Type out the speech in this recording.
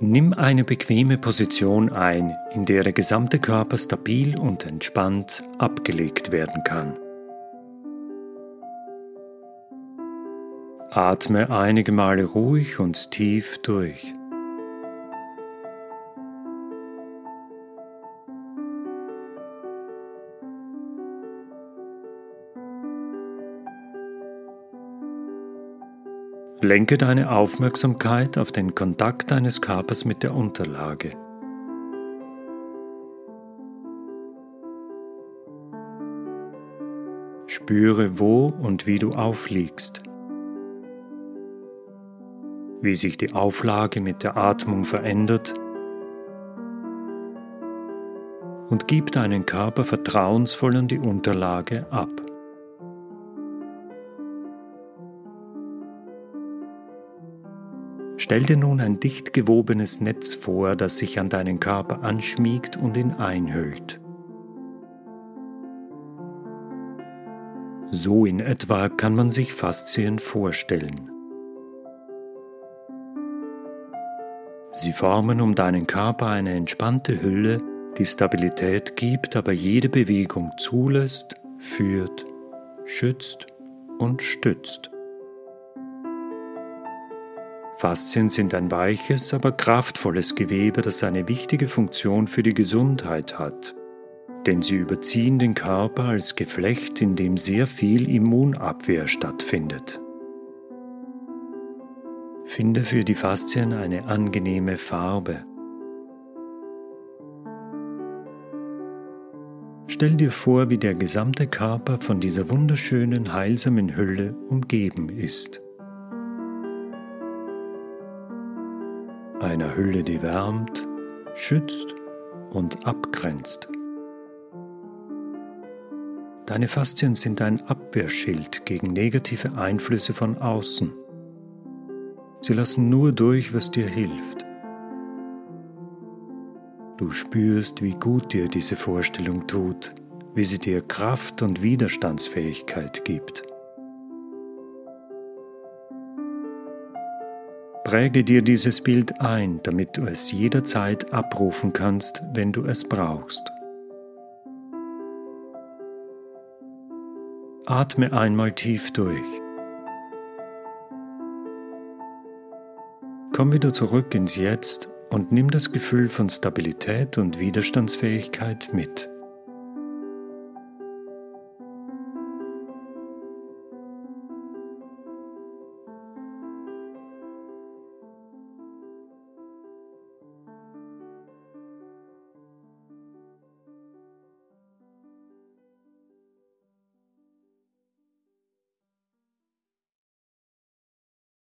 Nimm eine bequeme Position ein, in der der gesamte Körper stabil und entspannt abgelegt werden kann. Atme einige Male ruhig und tief durch. Lenke deine Aufmerksamkeit auf den Kontakt deines Körpers mit der Unterlage. Spüre, wo und wie du aufliegst, wie sich die Auflage mit der Atmung verändert und gib deinen Körper vertrauensvoll an die Unterlage ab. Stell dir nun ein dicht gewobenes Netz vor, das sich an deinen Körper anschmiegt und ihn einhüllt. So in etwa kann man sich Faszien vorstellen. Sie formen um deinen Körper eine entspannte Hülle, die Stabilität gibt, aber jede Bewegung zulässt, führt, schützt und stützt. Faszien sind ein weiches, aber kraftvolles Gewebe, das eine wichtige Funktion für die Gesundheit hat, denn sie überziehen den Körper als Geflecht, in dem sehr viel Immunabwehr stattfindet. Finde für die Faszien eine angenehme Farbe. Stell dir vor, wie der gesamte Körper von dieser wunderschönen, heilsamen Hülle umgeben ist. Einer Hülle, die wärmt, schützt und abgrenzt. Deine Faszien sind ein Abwehrschild gegen negative Einflüsse von außen. Sie lassen nur durch, was dir hilft. Du spürst, wie gut dir diese Vorstellung tut, wie sie dir Kraft und Widerstandsfähigkeit gibt. Präge dir dieses Bild ein, damit du es jederzeit abrufen kannst, wenn du es brauchst. Atme einmal tief durch. Komm wieder zurück ins Jetzt und nimm das Gefühl von Stabilität und Widerstandsfähigkeit mit.